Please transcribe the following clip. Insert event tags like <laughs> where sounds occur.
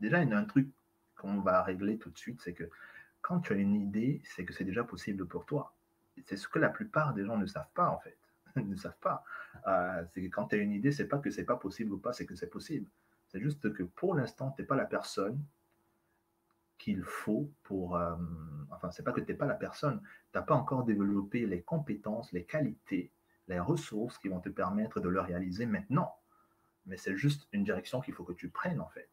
déjà, il y a un truc qu'on va régler tout de suite, c'est que quand tu as une idée, c'est que c'est déjà possible pour toi. C'est ce que la plupart des gens ne savent pas, en fait. Ils <laughs> ne savent pas. Euh, c'est que quand tu as une idée, c'est pas que c'est pas possible ou pas, c'est que c'est possible. C'est juste que pour l'instant, tu n'es pas la personne qu'il faut pour... Euh, enfin, c'est pas que tu n'es pas la personne, tu n'as pas encore développé les compétences, les qualités, les ressources qui vont te permettre de le réaliser maintenant. Mais c'est juste une direction qu'il faut que tu prennes, en fait.